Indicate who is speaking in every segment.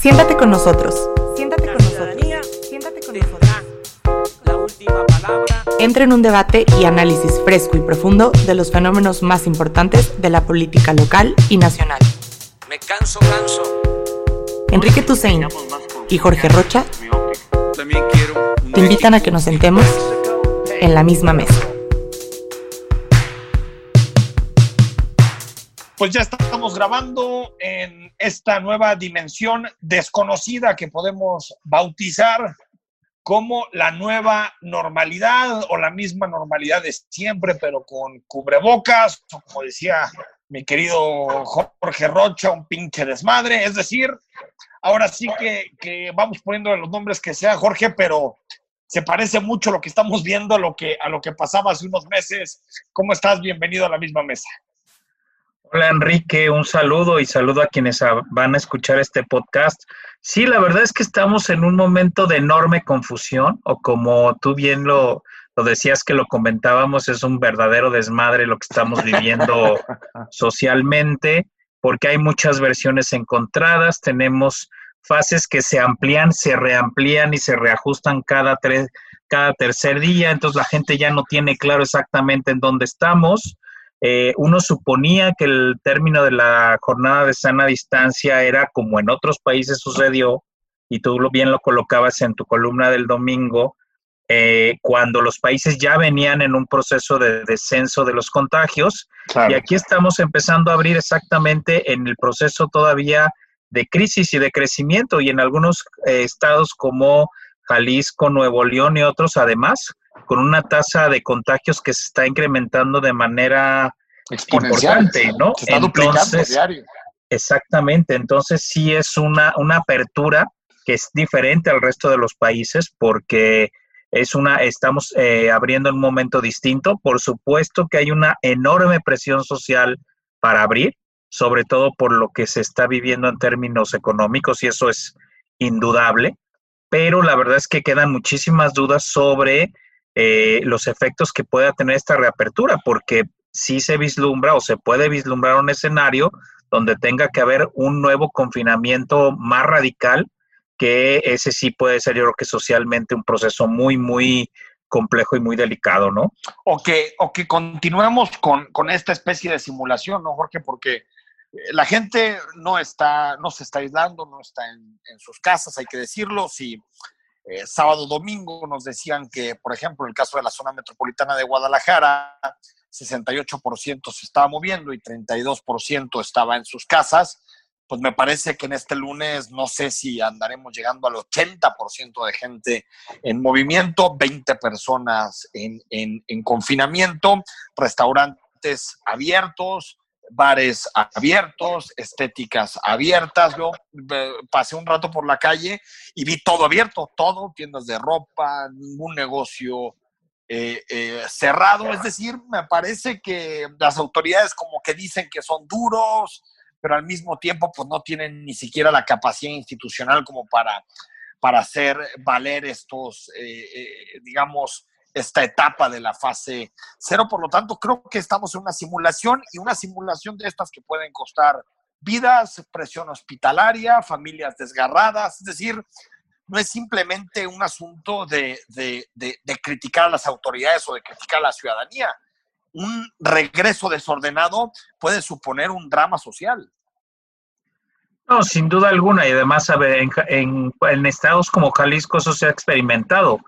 Speaker 1: Siéntate con nosotros. Siéntate con nosotros. Siéntate con nosotros.
Speaker 2: La última palabra.
Speaker 1: Entra en un debate y análisis fresco y profundo de los fenómenos más importantes de la política local y nacional.
Speaker 2: Me canso, canso.
Speaker 1: Enrique Tusein y Jorge Rocha
Speaker 2: También quiero. un
Speaker 1: te invitan a que nos sentemos en la misma mesa.
Speaker 3: Pues ya estamos grabando en esta nueva dimensión desconocida que podemos bautizar como la nueva normalidad o la misma normalidad de siempre, pero con cubrebocas, o como decía mi querido Jorge Rocha, un pinche desmadre. Es decir, ahora sí que, que vamos poniendo los nombres que sea Jorge, pero se parece mucho lo que estamos viendo a lo que, a lo que pasaba hace unos meses. ¿Cómo estás? Bienvenido a la misma mesa.
Speaker 4: Hola Enrique, un saludo y saludo a quienes van a escuchar este podcast. Sí, la verdad es que estamos en un momento de enorme confusión, o como tú bien lo, lo decías que lo comentábamos, es un verdadero desmadre lo que estamos viviendo socialmente, porque hay muchas versiones encontradas, tenemos fases que se amplían, se reamplían y se reajustan cada, tres, cada tercer día, entonces la gente ya no tiene claro exactamente en dónde estamos. Eh, uno suponía que el término de la jornada de sana distancia era como en otros países sucedió, y tú bien lo colocabas en tu columna del domingo, eh, cuando los países ya venían en un proceso de descenso de los contagios, y aquí estamos empezando a abrir exactamente en el proceso todavía de crisis y de crecimiento, y en algunos eh, estados como Jalisco, Nuevo León y otros, además, con una tasa de contagios que se está incrementando de manera importante, ¿no?
Speaker 3: Se está duplicando
Speaker 4: Entonces,
Speaker 3: diario.
Speaker 4: Exactamente, entonces sí es una, una apertura que es diferente al resto de los países porque es una, estamos eh, abriendo en un momento distinto. Por supuesto que hay una enorme presión social para abrir, sobre todo por lo que se está viviendo en términos económicos y eso es indudable, pero la verdad es que quedan muchísimas dudas sobre eh, los efectos que pueda tener esta reapertura, porque sí se vislumbra o se puede vislumbrar un escenario donde tenga que haber un nuevo confinamiento más radical, que ese sí puede ser yo creo que socialmente un proceso muy, muy complejo y muy delicado, ¿no?
Speaker 3: o que, o que continuemos con, con esta especie de simulación, ¿no, Jorge? Porque eh, la gente no está, no se está aislando, no está en, sus casas, hay que decirlo. Si eh, sábado, domingo nos decían que, por ejemplo, en el caso de la zona metropolitana de Guadalajara, 68% se estaba moviendo y 32% estaba en sus casas, pues me parece que en este lunes no sé si andaremos llegando al 80% de gente en movimiento, 20 personas en, en- en confinamiento, restaurantes abiertos, bares abiertos, estéticas abiertas. Yo eh, pasé un rato por la calle y vi todo abierto, todo, tiendas de ropa, ningún negocio eh, eh, cerrado. Es decir, me parece que las autoridades como que dicen que son duros, pero al mismo tiempo pues no tienen ni siquiera la capacidad institucional como para, para hacer valer estos, digamos, esta etapa de la fase cero. Por lo tanto, creo que estamos en una simulación y una simulación de estas que pueden costar vidas, presión hospitalaria, familias desgarradas. Es decir, no es simplemente un asunto de, de- criticar a las autoridades o de criticar a la ciudadanía. Un regreso desordenado puede suponer un drama social.
Speaker 4: No, sin duda alguna, y además, en, en- en estados como Jalisco eso se ha experimentado.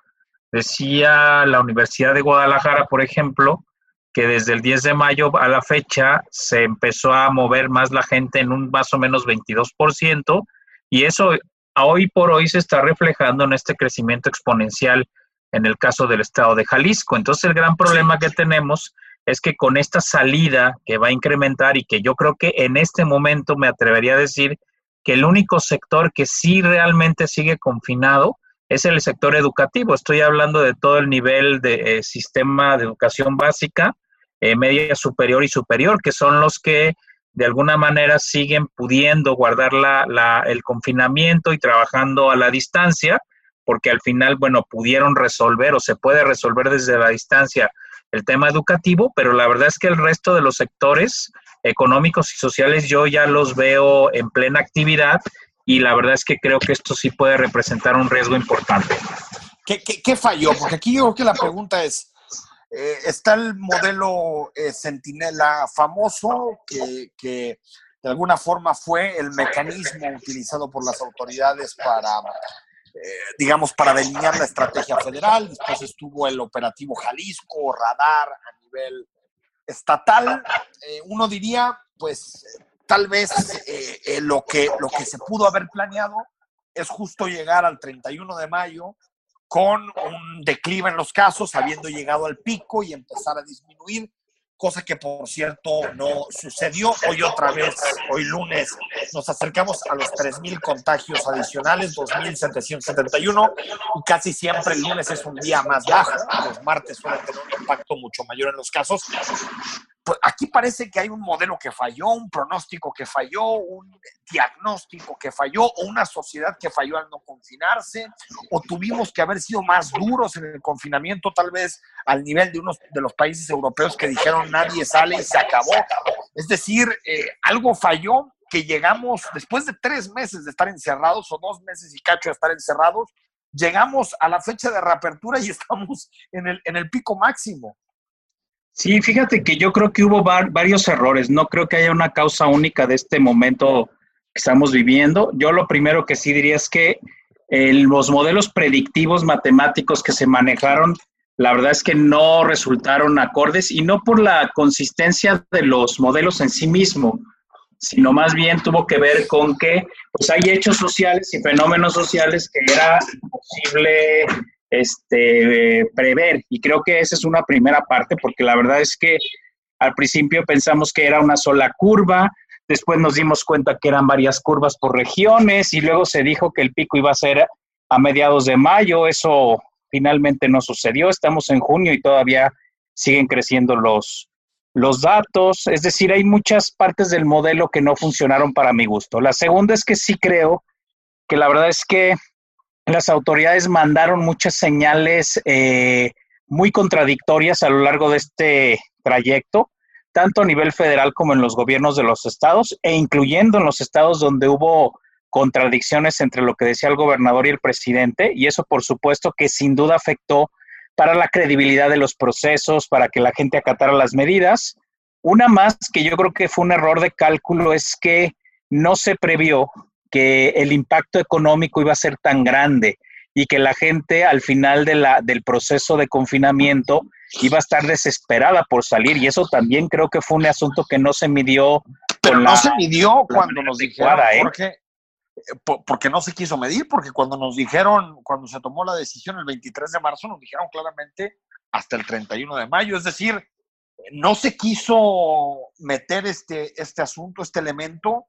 Speaker 4: Decía la Universidad de Guadalajara, por ejemplo, que desde el 10 de mayo a la fecha se empezó a mover más la gente en un más o menos 22%, y eso hoy por hoy se está reflejando en este crecimiento exponencial en el caso del estado de Jalisco. Entonces, el gran problema que tenemos es que con esta salida que va a incrementar y que yo creo que en este momento me atrevería a decir que el único sector que sí realmente sigue confinado es el sector educativo. Estoy hablando de todo el nivel de eh, sistema de educación básica, eh, media superior y superior, que son los que de alguna manera siguen pudiendo guardar la, la, el confinamiento y trabajando a la distancia, porque al final, bueno, pudieron resolver o se puede resolver desde la distancia el tema educativo, pero la verdad es que el resto de los sectores económicos y sociales yo ya los veo en plena actividad y la verdad es que creo que esto sí puede representar un riesgo importante.
Speaker 3: ¿Qué, qué, qué falló? Porque aquí yo creo que la pregunta es, eh, está el modelo eh, Centinela famoso, que, que, de alguna forma fue el mecanismo utilizado por las autoridades para, eh, digamos, para delinear la estrategia federal. Después estuvo el operativo Jalisco, radar a nivel estatal. uno diría, pues, tal vez lo, que, lo que se pudo haber planeado es justo llegar al 31 de mayo con un declive en los casos, habiendo llegado al pico y empezar a disminuir, cosa que por cierto no sucedió. Hoy otra vez, hoy lunes, nos acercamos a los 3.000 contagios adicionales, 2.771, y casi siempre el lunes es un día más bajo, los martes suelen tener un impacto mucho mayor en los casos, pues aquí parece que hay un modelo que falló, un pronóstico que falló, un diagnóstico que falló, o una sociedad que falló al no confinarse, o tuvimos que haber sido más duros en el confinamiento, tal vez al nivel de unos de los países europeos que dijeron nadie sale y se acabó. Es decir, eh, algo falló que llegamos, después de tres meses de estar encerrados, o dos meses y cacho de estar encerrados, llegamos a la fecha de reapertura y estamos en el, en el pico máximo.
Speaker 4: Sí, fíjate que yo creo que hubo varios errores. No creo que haya una causa única de este momento que estamos viviendo. Yo lo primero que sí diría es que eh, los modelos predictivos matemáticos que se manejaron, la verdad es que no resultaron acordes y no por la consistencia de los modelos en sí mismo, sino más bien tuvo que ver con que pues hay hechos sociales y fenómenos sociales que era imposible este, prever. Y creo que esa es una primera parte, porque la verdad es que al principio pensamos que era una sola curva, después nos dimos cuenta que eran varias curvas por regiones y luego se dijo que el pico iba a ser a mediados de mayo. Eso finalmente no sucedió. Estamos en junio y todavía siguen creciendo los, los datos. Es decir, hay muchas partes del modelo que no funcionaron para mi gusto. La segunda es que sí creo que la verdad es que las autoridades mandaron muchas señales eh, muy contradictorias a lo largo de este trayecto, tanto a nivel federal como en los gobiernos de los estados, e incluyendo en los estados donde hubo contradicciones entre lo que decía el gobernador y el presidente, y eso por supuesto que sin duda afectó para la credibilidad de los procesos, para que la gente acatara las medidas. Una más que yo creo que fue un error de cálculo es que no se previó que el impacto económico iba a ser tan grande y que la gente al final de la, del proceso de confinamiento iba a estar desesperada por salir. Y eso también creo que fue un asunto que no se midió.
Speaker 3: Pero no se midió cuando nos dijeron, ¿eh? porque no se quiso medir, porque cuando nos dijeron, cuando se tomó la decisión el 23 de marzo, nos dijeron claramente hasta el 31 de mayo. Es decir, no se quiso meter este, este asunto, este elemento,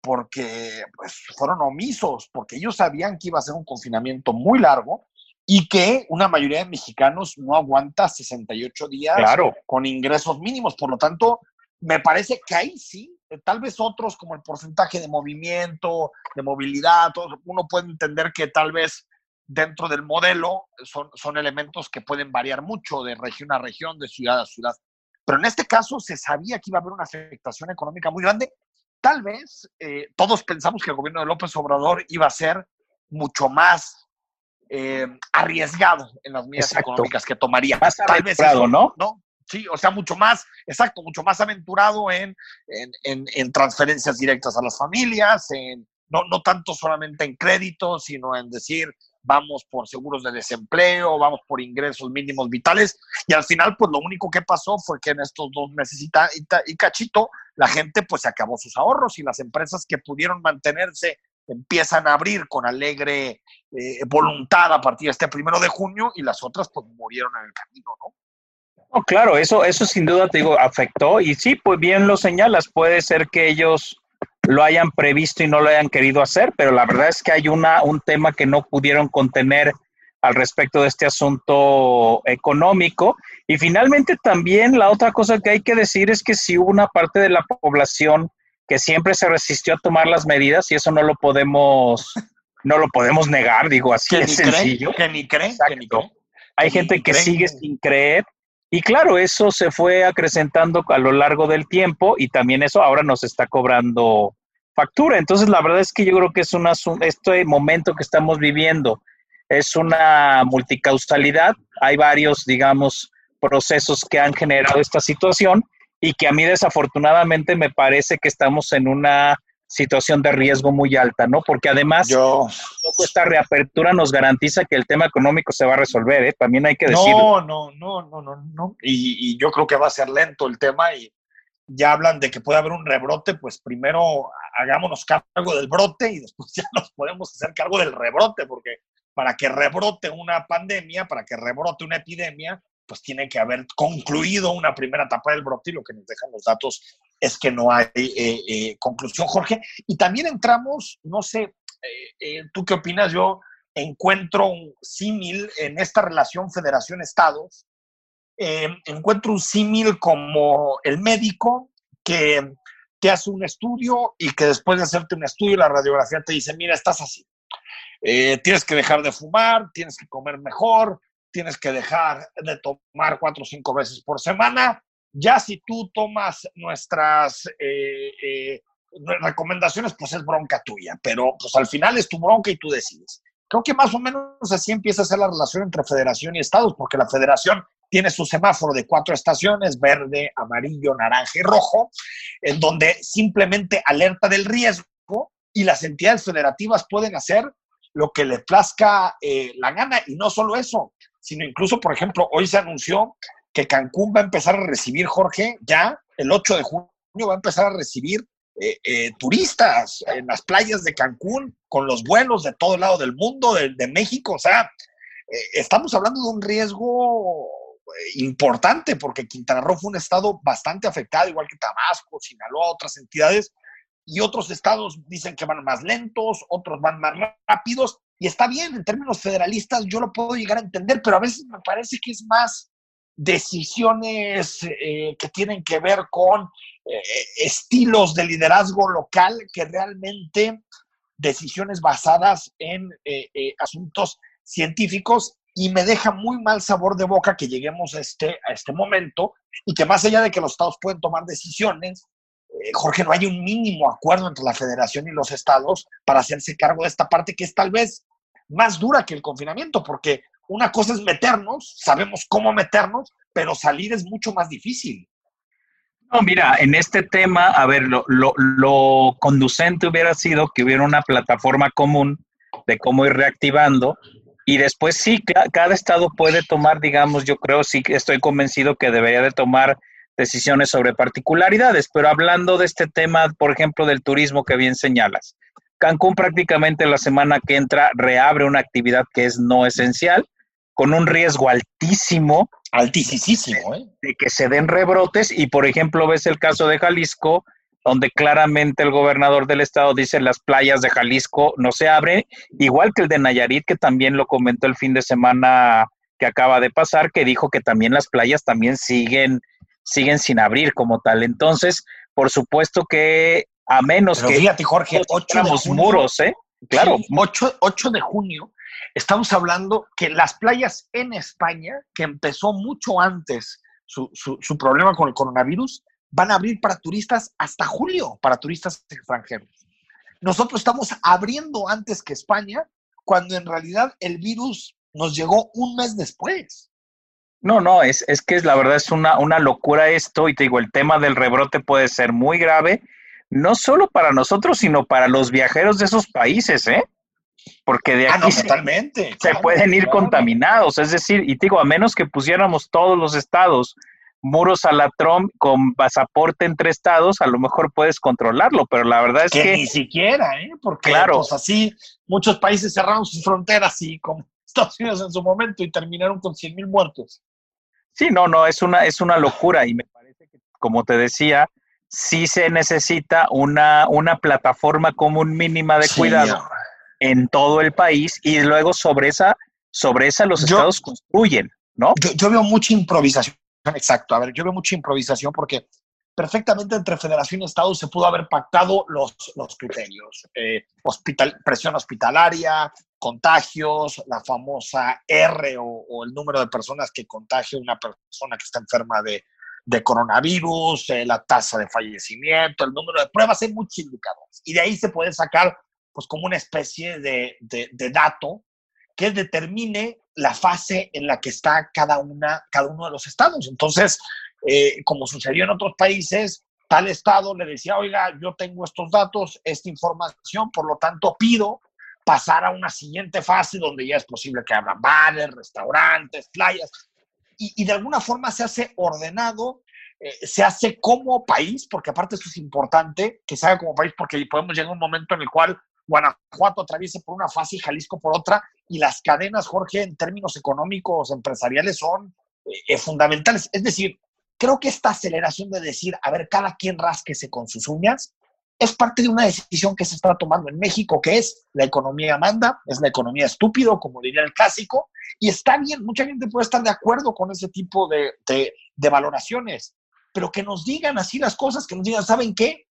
Speaker 3: porque pues, fueron omisos, porque ellos sabían que iba a ser un confinamiento muy largo y que una mayoría de mexicanos no aguanta 68 días con ingresos mínimos. Por lo tanto, me parece que ahí sí, eh, tal vez otros como el porcentaje de movimiento, de movilidad, uno puede entender que tal vez dentro del modelo son, son elementos que pueden variar mucho de región a región, de ciudad a ciudad. Pero en este caso se sabía que iba a haber una afectación económica muy grande tal vez eh, todos pensamos que el gobierno de López Obrador iba a ser mucho más eh, arriesgado en las medidas económicas que tomaría.
Speaker 4: Más tal vez ¿no?
Speaker 3: ¿no? Sí, o sea, mucho más, exacto, mucho más aventurado en, en, transferencias directas a las familias, en, no, no tanto solamente en créditos, sino en decir, vamos por seguros de desempleo, vamos por ingresos mínimos vitales, y al final, pues lo único que pasó fue que en estos dos meses y, y cachito, la gente pues se acabó sus ahorros y las empresas que pudieron mantenerse empiezan a abrir con alegre eh, voluntad a partir de este primero de junio y las otras pues murieron en el camino, ¿no?
Speaker 4: No, claro, eso, eso sin duda te digo, afectó y sí, pues bien lo señalas, puede ser que ellos lo hayan previsto y no lo hayan querido hacer, pero la verdad es que hay una, un tema que no pudieron contener al respecto de este asunto económico. Y finalmente también la otra cosa que hay que decir es que si hubo una parte de la población que siempre se resistió a tomar las medidas y eso no lo podemos no lo podemos negar, digo así
Speaker 3: de
Speaker 4: sencillo.
Speaker 3: que ni cree,
Speaker 4: Hay gente que sigue sin creer y claro, eso se fue acrecentando a lo largo del tiempo y también eso ahora nos está cobrando factura. Entonces, la verdad es que yo creo que es una, este momento que estamos viviendo es una multicausalidad. Hay varios, digamos, procesos que han generado esta situación y que a mí desafortunadamente me parece que estamos en una situación de riesgo muy alta, ¿no? Porque además
Speaker 3: Yo,
Speaker 4: esta reapertura nos garantiza que el tema económico se va a resolver, ¿eh? También hay que decirlo.
Speaker 3: no, no, no, no, no, no. Y, y yo creo que va a ser lento el tema y ya hablan de que puede haber un rebrote, pues primero hagámonos cargo del brote y después ya nos podemos hacer cargo del rebrote, porque para que rebrote una pandemia, para que rebrote una epidemia, pues tiene que haber concluido una primera etapa del brote y lo que nos dejan los datos es que no hay eh, eh, conclusión, Jorge. Y también entramos, no sé, eh, ¿tú qué opinas? Yo encuentro un símil en esta relación federación-estados, encuentro un símil como el médico que te hace un estudio y que después de hacerte un estudio la radiografía te dice, mira, estás así. tienes que dejar de fumar, tienes que comer mejor, tienes que dejar de tomar cuatro o cinco veces por semana. Ya si tú tomas nuestras eh, eh, recomendaciones, pues es bronca tuya, pero pues al final es tu bronca y tú decides. Creo que más o menos así empieza a ser la relación entre federación y estados, porque la federación tiene su semáforo de cuatro estaciones, verde, amarillo, naranja y rojo, en donde simplemente alerta del riesgo y las entidades federativas pueden hacer lo que le plazca eh, la gana. Y no solo eso, sino incluso, por ejemplo, hoy se anunció que Cancún va a empezar a recibir, Jorge, ya el 8 de junio va a empezar a recibir eh, eh, turistas en las playas de Cancún con los vuelos de todo el lado del mundo, de, México. O sea, eh, estamos hablando de un riesgo importante porque Quintana Roo fue un estado bastante afectado, igual que Tabasco, Sinaloa, otras entidades, y otros estados dicen que van más lentos, otros van más rápidos, y está bien, en términos federalistas yo lo puedo llegar a entender, pero a veces me parece que es más decisiones eh, que tienen que ver con eh, estilos de liderazgo local que realmente decisiones basadas en eh, asuntos científicos y me deja muy mal sabor de boca que lleguemos a este, a este momento y que más allá de que los estados pueden tomar decisiones, Jorge, no hay un mínimo acuerdo entre la federación y los estados para hacerse cargo de esta parte que es tal vez más dura que el confinamiento, porque una cosa es meternos, sabemos cómo meternos, pero salir es mucho más difícil.
Speaker 4: No, mira, en este tema, a ver, lo, lo, conducente hubiera sido que hubiera una plataforma común de cómo ir reactivando y después sí, cada estado puede tomar, digamos, yo creo, sí estoy convencido que debería de tomar decisiones sobre particularidades, pero hablando de este tema, por ejemplo, del turismo que bien señalas, Cancún prácticamente la semana que entra reabre una actividad que es no esencial, con un riesgo altísimo.
Speaker 3: Altísimo, ¿eh?
Speaker 4: De que se den rebrotes y, por ejemplo, ves el caso de Jalisco, donde claramente el gobernador del estado dice las playas de Jalisco no se abren, igual que el de Nayarit, que también lo comentó el fin de semana que acaba de pasar, que dijo que también las playas también siguen, siguen sin abrir como tal. Entonces, por supuesto que a menos que...
Speaker 3: Fíjate, Jorge, 8 de junio,
Speaker 4: muros, ¿eh?
Speaker 3: Claro. 8, de junio, estamos hablando que las playas en España, que empezó mucho antes su, su, problema con el coronavirus, van a abrir para turistas hasta julio, para turistas extranjeros. Nosotros estamos abriendo antes que España, cuando en realidad el virus nos llegó un mes después.
Speaker 4: No, no, es, es que la verdad es una, una locura esto y te digo, el tema del rebrote puede ser muy grave no solo para nosotros, sino para los viajeros de esos países, ¿eh? Porque de
Speaker 3: ah,
Speaker 4: aquí
Speaker 3: totalmente,
Speaker 4: se, pueden ir contaminados, es decir, y digo, a menos que pusiéramos todos los estados muros a la Trump con pasaporte entre estados, a lo mejor puedes controlarlo, pero la verdad es que,
Speaker 3: ni siquiera, ¿eh? Porque claro. Pues, así muchos países cerraron sus fronteras y como Estados Unidos en su momento y terminaron con 100 mil muertos.
Speaker 4: Sí, no, no, es una, es una locura y me parece que, como te decía, sí se necesita una, una plataforma común mínima de cuidado en todo el país y luego sobre esa, sobre esa los estados construyen, ¿no?
Speaker 3: Yo, veo mucha improvisación, exacto. A ver, yo veo mucha improvisación porque perfectamente entre federación y estado se pudo haber pactado los, los criterios. Eh, hospital, presión hospitalaria, contagios, la famosa R o, o, el número de personas que contagia una persona que está enferma de, de coronavirus, eh, la tasa de fallecimiento, el número de pruebas, hay muchos indicadores. Y de ahí se puede sacar pues como una especie de, de, dato que determine la fase en la que está cada, una, cada uno de los estados. Entonces, eh, como sucedió en otros países, tal estado le decía, oiga, yo tengo estos datos, esta información, por lo tanto pido pasar a una siguiente fase donde ya es posible que abran bares, restaurantes, playas, y, de alguna forma se hace ordenado, eh, se hace como país, porque aparte eso es importante, que se haga como país, porque podemos llegar a un momento en el cual Guanajuato atraviese por una fase y Jalisco por otra, y las cadenas, Jorge, en términos económicos, empresariales, son eh, fundamentales. Es decir, creo que esta aceleración de decir, a ver, cada quien rasquese con sus uñas, es parte de una decisión que se está tomando en México, que es la economía manda, es la economía estúpido, como diría el clásico, y está bien, mucha gente puede estar de acuerdo con ese tipo de, de, valoraciones, pero que nos digan así las cosas, que nos digan, ¿saben qué?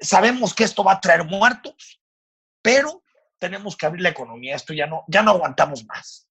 Speaker 3: Sabemos que esto va a traer muertos, pero tenemos que abrir la economía, esto ya no, ya no aguantamos más.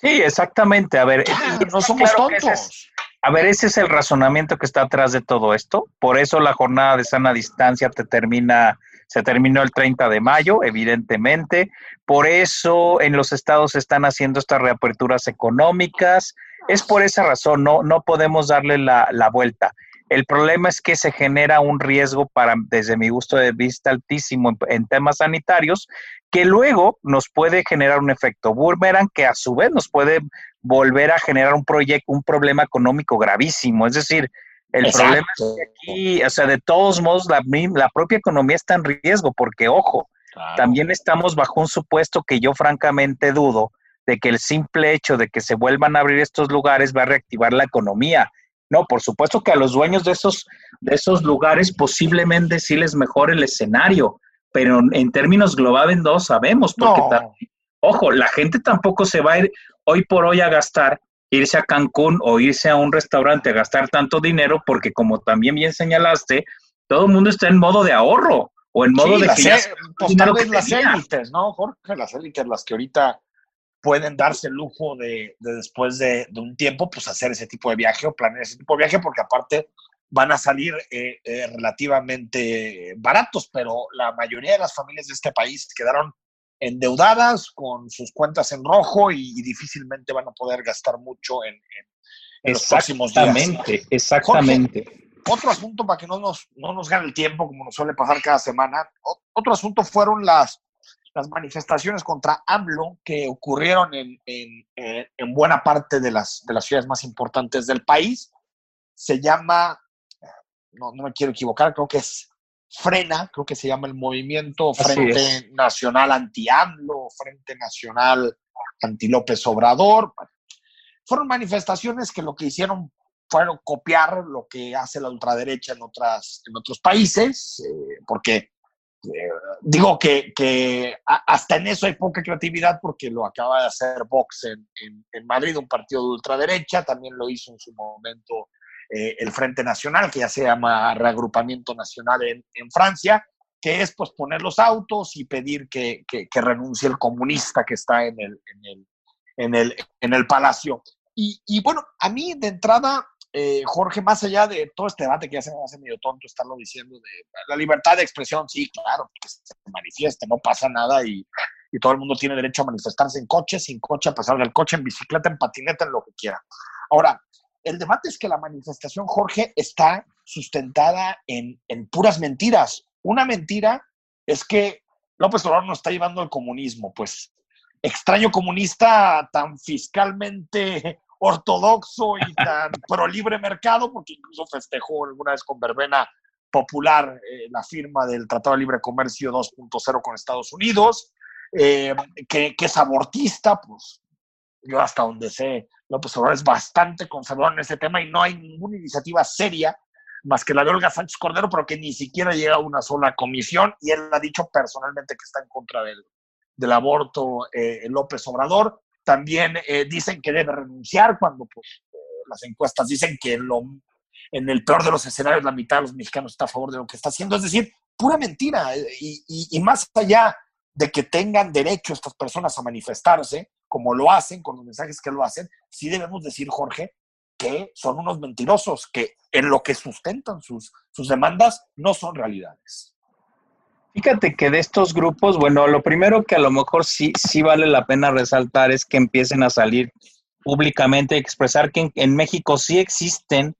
Speaker 4: Sí, exactamente. A ver,
Speaker 3: no somos tontos.
Speaker 4: A ver, ese es el razonamiento que está atrás de todo esto. Por eso la jornada de sana distancia te termina, se terminó el 30 de mayo, evidentemente. Por eso en los estados están haciendo estas reaperturas económicas. Es por esa razón, no, no podemos darle la, la vuelta. El problema es que se genera un riesgo para, desde mi gusto de vista, altísimo en, temas sanitarios, que luego nos puede generar un efecto boomerang que a su vez nos puede volver a generar un proyecto, un problema económico gravísimo. Es decir, el problema es que aquí, o sea, de todos modos, la, la propia economía está en riesgo, porque, ojo, también estamos bajo un supuesto que yo francamente dudo de que el simple hecho de que se vuelvan a abrir estos lugares va a reactivar la economía. No, por supuesto que a los dueños de esos, de esos lugares posiblemente sí les mejore el escenario, pero en términos globales no sabemos, porque, ojo, la gente tampoco se va a ir hoy por hoy a gastar, irse a Cancún o irse a un restaurante a gastar tanto dinero, porque como también bien señalaste, todo el mundo está en modo de ahorro o en modo de que
Speaker 3: ya pues, tal vez las élites, ¿no, Jorge? Las élites, las que ahorita pueden darse el lujo de, después de, un tiempo, pues hacer ese tipo de viaje o planear ese tipo de viaje, porque aparte van a salir eh, eh, relativamente baratos, pero la mayoría de las familias de este país quedaron endeudadas con sus cuentas en rojo y, difícilmente van a poder gastar mucho en, los próximos días.
Speaker 4: Exactamente, exactamente.
Speaker 3: otro asunto para que no nos, no nos gane el tiempo, como nos suele pasar cada semana, otro asunto fueron las las manifestaciones contra AMLO que ocurrieron en, en, buena parte de las, de las ciudades más importantes del país. Se llama, no, no me quiero equivocar, creo que es Frena, creo que se llama el movimiento Frente Nacional Anti-AMLO, Frente Nacional Anti-López Obrador. Fueron manifestaciones que lo que hicieron fueron copiar lo que hace la ultraderecha en, otras, en otros países, eh, porque digo que, hasta en eso hay poca creatividad porque lo acaba de hacer Vox en, Madrid, un partido de ultraderecha, también lo hizo en su momento eh, el Frente Nacional, que ya se llama Reagrupamiento Nacional en, Francia, que es pues poner los autos y pedir que, renuncie el comunista que está en el, en el, en el, palacio. Y, y bueno, a mí de entrada eh, Jorge, más allá de todo este debate que ya se me hace medio tonto estarlo diciendo, de la libertad de expresión, sí, claro, que se manifieste, no pasa nada y, todo el mundo tiene derecho a manifestarse en coche, sin coche, a pesar del coche, en bicicleta, en patineta, en lo que quiera. Ahora, el debate es que la manifestación, Jorge, está sustentada en, en puras mentiras. Una mentira es que López Obrador nos está llevando al comunismo, pues extraño comunista tan fiscalmente ortodoxo y tan pro libre mercado, porque incluso festejó alguna vez con verbena popular eh, la firma del Tratado de Libre Comercio 2.0 con Estados Unidos, eh, que, es abortista, pues yo hasta donde sé, López Obrador es bastante conservador en ese tema y no hay ninguna iniciativa seria más que la de Olga Sánchez Cordero, pero que ni siquiera llega a una sola comisión y él ha dicho personalmente que está en contra del, del aborto eh, López Obrador. También eh, dicen que debe renunciar cuando pues, eh, las encuestas dicen que en el peor de los escenarios la mitad de los mexicanos está a favor de lo que está haciendo. Es decir, pura mentira. Eh, y, más allá de que tengan derecho estas personas a manifestarse, como lo hacen, con los mensajes que lo hacen, sí debemos decir, Jorge, que son unos mentirosos, que en lo que sustentan sus, sus demandas no son realidades.
Speaker 4: Fíjate que de estos grupos, bueno, lo primero que a lo mejor sí, sí vale la pena resaltar es que empiecen a salir públicamente y expresar que en, México sí existen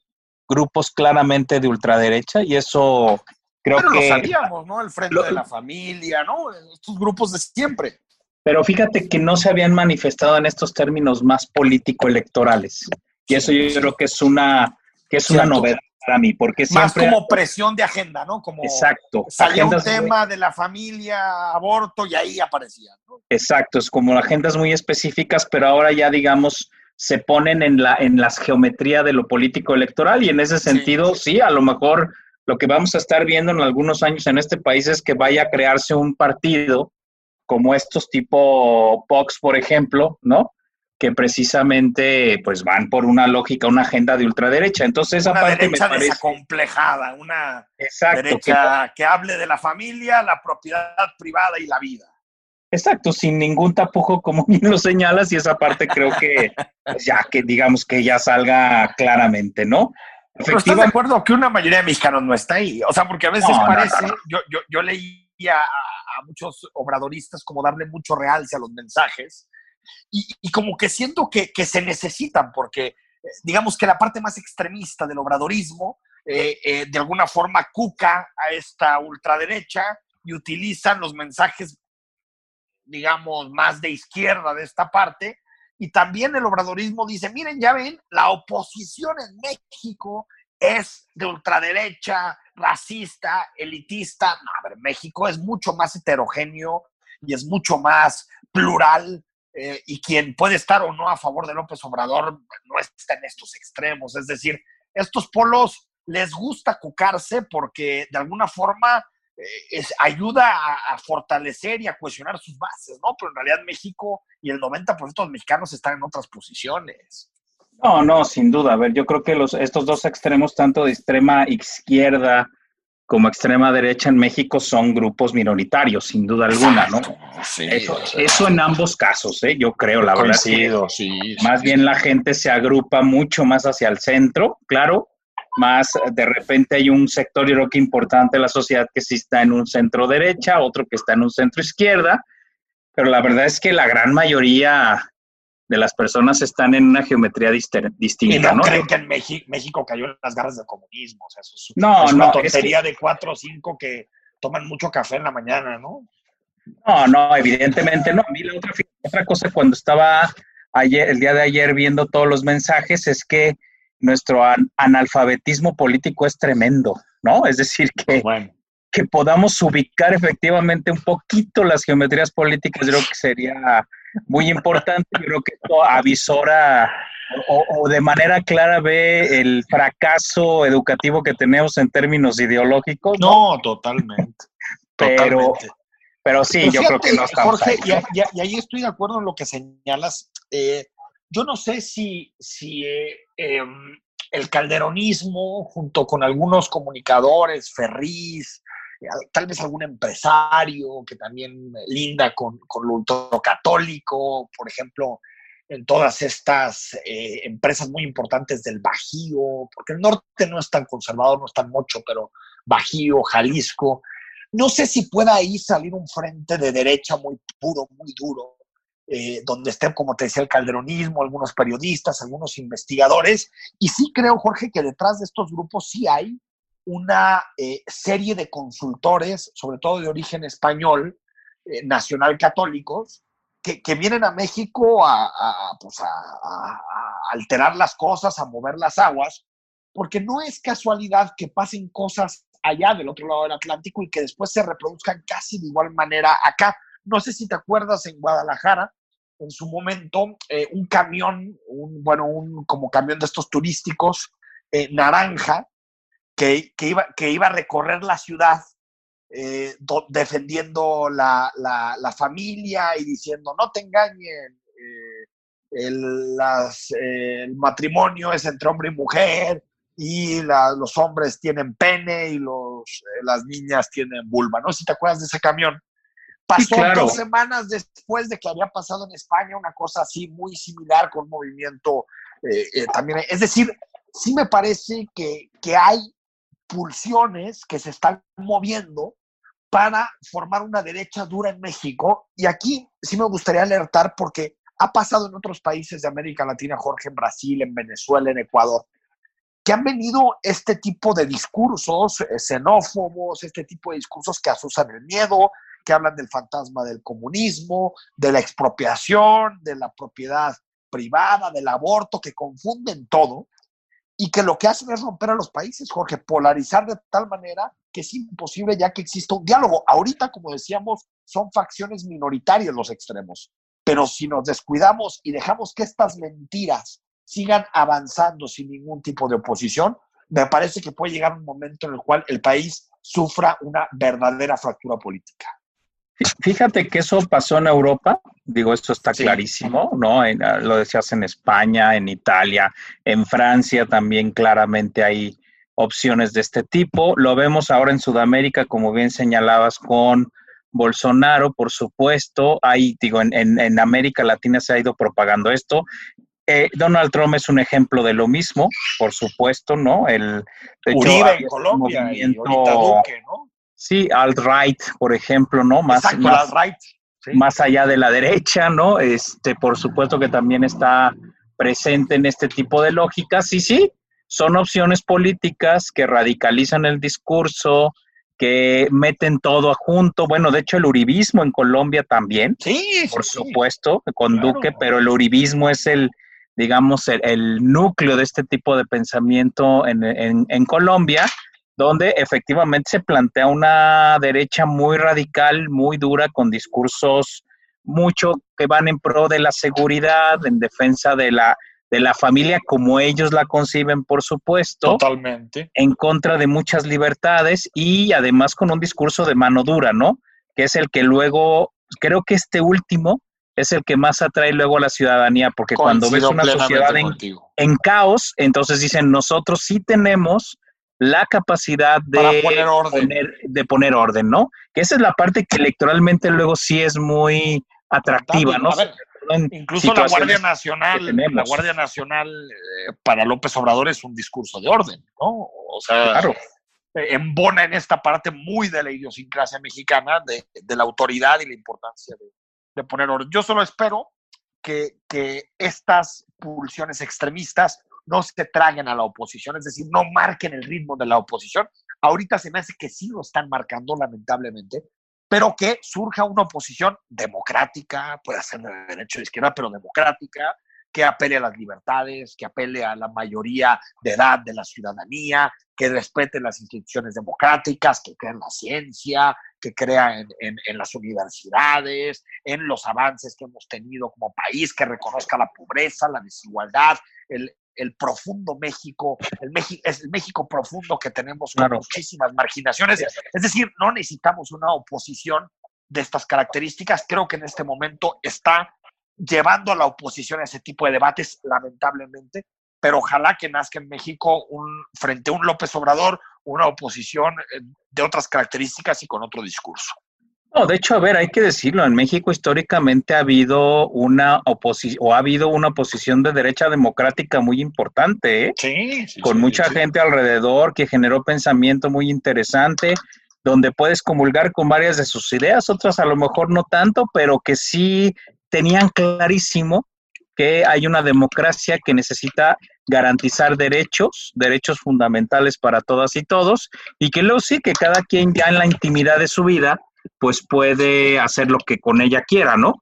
Speaker 4: grupos claramente de ultraderecha y eso creo
Speaker 3: Pero
Speaker 4: que...
Speaker 3: lo sabíamos, ¿no? El Frente de la Familia, ¿no? Estos grupos de siempre.
Speaker 4: Pero fíjate que no se habían manifestado en estos términos más político-electorales. Y eso yo creo que es una, que es una novedad para mí, porque siempre...
Speaker 3: Más como presión de agenda, ¿no? Como
Speaker 4: Exacto.
Speaker 3: Salió un tema de la familia, aborto, y ahí aparecía, ¿no?
Speaker 4: Exacto, es como agendas muy específicas, pero ahora ya, digamos, se ponen en la, en las geometría de lo político electoral, y en ese sentido, sí. sí, a lo mejor lo que vamos a estar viendo en algunos años en este país es que vaya a crearse un partido como estos tipo POX, por ejemplo, ¿no? Que precisamente pues van por una lógica, una agenda de ultraderecha. Entonces esa
Speaker 3: una
Speaker 4: parte
Speaker 3: derecha
Speaker 4: me parece
Speaker 3: desacomplejada, una
Speaker 4: Exacto,
Speaker 3: derecha que... hable de la familia, la propiedad privada y la vida.
Speaker 4: Exacto, sin ningún tapujo, como bien lo señalas, y esa parte creo que pues, ya que digamos que ya salga claramente, ¿no?
Speaker 3: Pero estás de acuerdo que una mayoría de mexicanos no está ahí. O sea, porque a veces
Speaker 4: no,
Speaker 3: parece,
Speaker 4: no, no.
Speaker 3: Yo, yo, yo leía a, a muchos obradoristas como darle mucho realce a los mensajes y, como que siento que, que, se necesitan porque eh, digamos que la parte más extremista del obradorismo eh, eh, de alguna forma cuca a esta ultraderecha y utilizan los mensajes digamos más de izquierda de esta parte y también el obradorismo dice, miren, ya ven, la oposición en México es de ultraderecha, racista, elitista. No, a ver, México es mucho más heterogéneo y es mucho más plural. Eh, y quien puede estar o no a favor de López Obrador no está en estos extremos. Es decir, estos polos les gusta cucarse porque de alguna forma eh, es, ayuda a, fortalecer y a cohesionar sus bases, ¿no? Pero en realidad México y el 90% de los mexicanos están en otras posiciones.
Speaker 4: No, no, sin duda. A ver, yo creo que los, estos dos extremos, tanto de extrema izquierda como extrema derecha en México, son grupos minoritarios, sin duda alguna, ¿no?
Speaker 3: Sí,
Speaker 4: eso,
Speaker 3: o sea,
Speaker 4: eso, en ambos casos, ¿eh? yo creo, la
Speaker 3: coincido,
Speaker 4: verdad.
Speaker 3: Sí,
Speaker 4: más
Speaker 3: sí.
Speaker 4: bien la gente se agrupa mucho más hacia el centro, claro, más de repente hay un sector, yo creo que importante de la sociedad que sí está en un centro derecha, otro que está en un centro izquierda, pero la verdad es que la gran mayoría de las personas están en una geometría distinta.
Speaker 3: Y no,
Speaker 4: ¿no?
Speaker 3: creen que en México, México cayó en las garras del comunismo. O sea, eso es,
Speaker 4: no,
Speaker 3: es una
Speaker 4: no,
Speaker 3: tontería
Speaker 4: es que...
Speaker 3: de cuatro o cinco que toman mucho café en la mañana, ¿no?
Speaker 4: No, no, evidentemente no. A mí la otra, otra cosa cuando estaba ayer, el día de ayer viendo todos los mensajes es que nuestro an analfabetismo político es tremendo, ¿no? Es decir, que,
Speaker 3: bueno.
Speaker 4: Que podamos ubicar efectivamente un poquito las geometrías políticas, yo creo que sería muy importante. Yo creo que esto avisora o, o, de manera clara ve el fracaso educativo que tenemos en términos ideológicos.
Speaker 3: No, no totalmente.
Speaker 4: Pero,
Speaker 3: totalmente.
Speaker 4: pero sí, pero yo fíjate, creo que no estamos
Speaker 3: Jorge, ahí. Y, y, y, ahí estoy de acuerdo en lo que señalas. Eh, yo no sé si, si eh, eh, el calderonismo, junto con algunos comunicadores, Ferriz, tal vez algún empresario que también linda con, con lo ultracatólico, por ejemplo, en todas estas eh, empresas muy importantes del Bajío, porque el norte no es tan conservador, no es tan mucho, pero Bajío, Jalisco. No sé si pueda ahí salir un frente de derecha muy puro, muy duro, eh, donde esté, como te decía, el calderonismo, algunos periodistas, algunos investigadores. Y sí creo, Jorge, que detrás de estos grupos sí hay una eh, serie de consultores, sobre todo de origen español, eh, nacional católicos, que, que, vienen a México a, a, pues a, a, alterar las cosas, a mover las aguas, porque no es casualidad que pasen cosas allá del otro lado del Atlántico y que después se reproduzcan casi de igual manera acá. No sé si te acuerdas en Guadalajara, en su momento, eh, un camión, un, bueno, un como camión de estos turísticos, eh, naranja, que, que, iba, que iba a recorrer la ciudad eh, do, defendiendo la, la, la, familia y diciendo, no te engañen, eh, el, las, eh, el, matrimonio es entre hombre y mujer y la, los hombres tienen pene y los, eh, las niñas tienen vulva, ¿no? Si te acuerdas de ese camión. Pasó sí, claro. dos semanas después de que había pasado en España una cosa así muy similar con movimiento eh, eh, también, es decir, sí me parece que, que hay pulsiones que se están moviendo para formar una derecha dura en México. Y aquí sí me gustaría alertar porque ha pasado en otros países de América Latina, Jorge, en Brasil, en Venezuela, en Ecuador, que han venido este tipo de discursos eh, xenófobos, este tipo de discursos que asusan el miedo, que hablan del fantasma del comunismo, de la expropiación, de la propiedad privada, del aborto, que confunden todo y que lo que hacen es romper a los países, Jorge, polarizar de tal manera que es imposible ya que exista un diálogo. Ahorita, como decíamos, son facciones minoritarias los extremos, pero si nos descuidamos y dejamos que estas mentiras sigan avanzando sin ningún tipo de oposición, me parece que puede llegar un momento en el cual el país sufra una verdadera fractura política.
Speaker 4: Fíjate que eso pasó en Europa, digo, esto está clarísimo, ¿no? Ah, lo decías en España, en Italia, en Francia también claramente hay opciones de este tipo. Lo vemos ahora en Sudamérica, como bien señalabas, con Bolsonaro, por supuesto. Ahí, digo, en, en, América Latina se ha ido propagando esto. Eh, Donald Trump es un ejemplo de lo mismo, por supuesto, ¿no? El,
Speaker 3: de Uribe en Colombia y Duque, ¿no?
Speaker 4: Sí, alt-right, por ejemplo, ¿no?
Speaker 3: Más, más,
Speaker 4: más allá de la derecha, ¿no? Este, por supuesto que también está presente en este tipo de lógicas. Y sí, son opciones políticas que radicalizan el discurso, que meten todo junto. Bueno, de hecho, el uribismo en Colombia también.
Speaker 3: Sí,
Speaker 4: por supuesto, con Duque, pero el uribismo es el, digamos, el, núcleo de este tipo de pensamiento en, en, en Colombia donde efectivamente se plantea una derecha muy radical, muy dura, con discursos mucho que van en pro de la seguridad, en defensa de la, de la familia como ellos la conciben, por supuesto.
Speaker 3: Totalmente.
Speaker 4: En contra de muchas libertades y además con un discurso de mano dura, ¿no? Que es el que luego, creo que este último es el que más atrae luego a la ciudadanía, porque cuando ves una sociedad en, en, caos, entonces dicen, nosotros sí tenemos la capacidad de
Speaker 3: poner orden.
Speaker 4: de poner orden, ¿no? Que esa es la parte que electoralmente luego sí es muy atractiva, ¿no?
Speaker 3: incluso la Guardia Nacional, la Guardia Nacional eh, para López Obrador es un discurso de orden, ¿no? O sea, claro. Embona en esta parte muy de la idiosincrasia mexicana, de, la autoridad y la importancia de, poner orden. Yo solo espero que, que estas pulsiones extremistas no se traguen a la oposición, es decir, no marquen el ritmo de la oposición. Ahorita se me hace que sí lo están marcando, lamentablemente, pero que surja una oposición democrática, puede ser de derecha o de izquierda, pero democrática, que apele a las libertades, que apele a la mayoría de edad de la ciudadanía, que respete las instituciones democráticas, que crea en la ciencia, que crea en, en, las universidades, en los avances que hemos tenido como país, que reconozca la pobreza, la desigualdad, el, el profundo México, el, México, es el México profundo que tenemos con muchísimas marginaciones. Es decir, no necesitamos una oposición de estas características. Creo que en este momento está llevando a la oposición a ese tipo de debates, lamentablemente, pero ojalá que nazca en México un, frente a un López Obrador una oposición eh, de otras características y con otro discurso.
Speaker 4: No, de hecho, a ver, hay que decirlo, en México históricamente ha habido una oposición o ha habido una oposición de derecha democrática muy importante, ¿eh?
Speaker 3: sí,
Speaker 4: con mucha gente alrededor que generó pensamiento muy interesante, donde puedes comulgar con varias de sus ideas, otras a lo mejor no tanto, pero que sí tenían clarísimo que hay una democracia que necesita garantizar derechos, derechos fundamentales para todas y todos, y que luego sí, que cada quien ya en la intimidad de su vida pues puede hacer lo que con ella quiera, ¿no?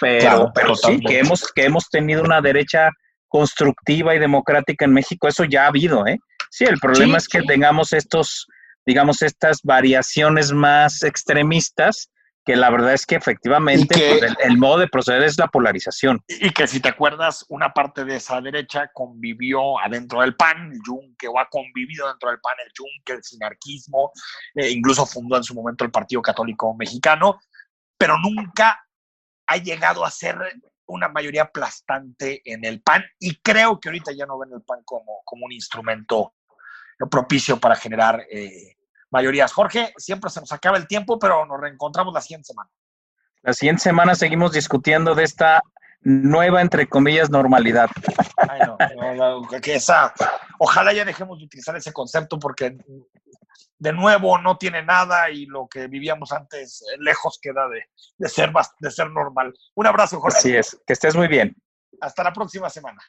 Speaker 4: Pero, pero sí, que hemos, que hemos tenido una derecha constructiva y democrática en México, eso ya ha habido, ¿eh? Sí, el problema es que tengamos estos, digamos, estas variaciones más extremistas que la verdad es que efectivamente pues, el, modo de proceder es la polarización.
Speaker 3: Y que si te acuerdas, una parte de esa derecha convivió adentro del PAN, el Yunque, o ha convivido dentro del PAN el Yunque, el sinarquismo, eh, incluso fundó en su momento el Partido Católico Mexicano, pero nunca ha llegado a ser una mayoría aplastante en el PAN y creo que ahorita ya no ven el PAN como, como un instrumento propicio para generar eh, mayorías. Jorge, siempre se nos acaba el tiempo, pero nos reencontramos la siguiente semana.
Speaker 4: La siguiente semana seguimos discutiendo de esta nueva, entre comillas, normalidad.
Speaker 3: Ay, no, no, no, que esa, ojalá ya dejemos de utilizar ese concepto porque de nuevo no tiene nada y lo que vivíamos antes eh, lejos queda de, de ser, bas- de ser normal. Un abrazo, Jorge.
Speaker 4: Así es, que estés muy bien.
Speaker 3: Hasta la próxima semana.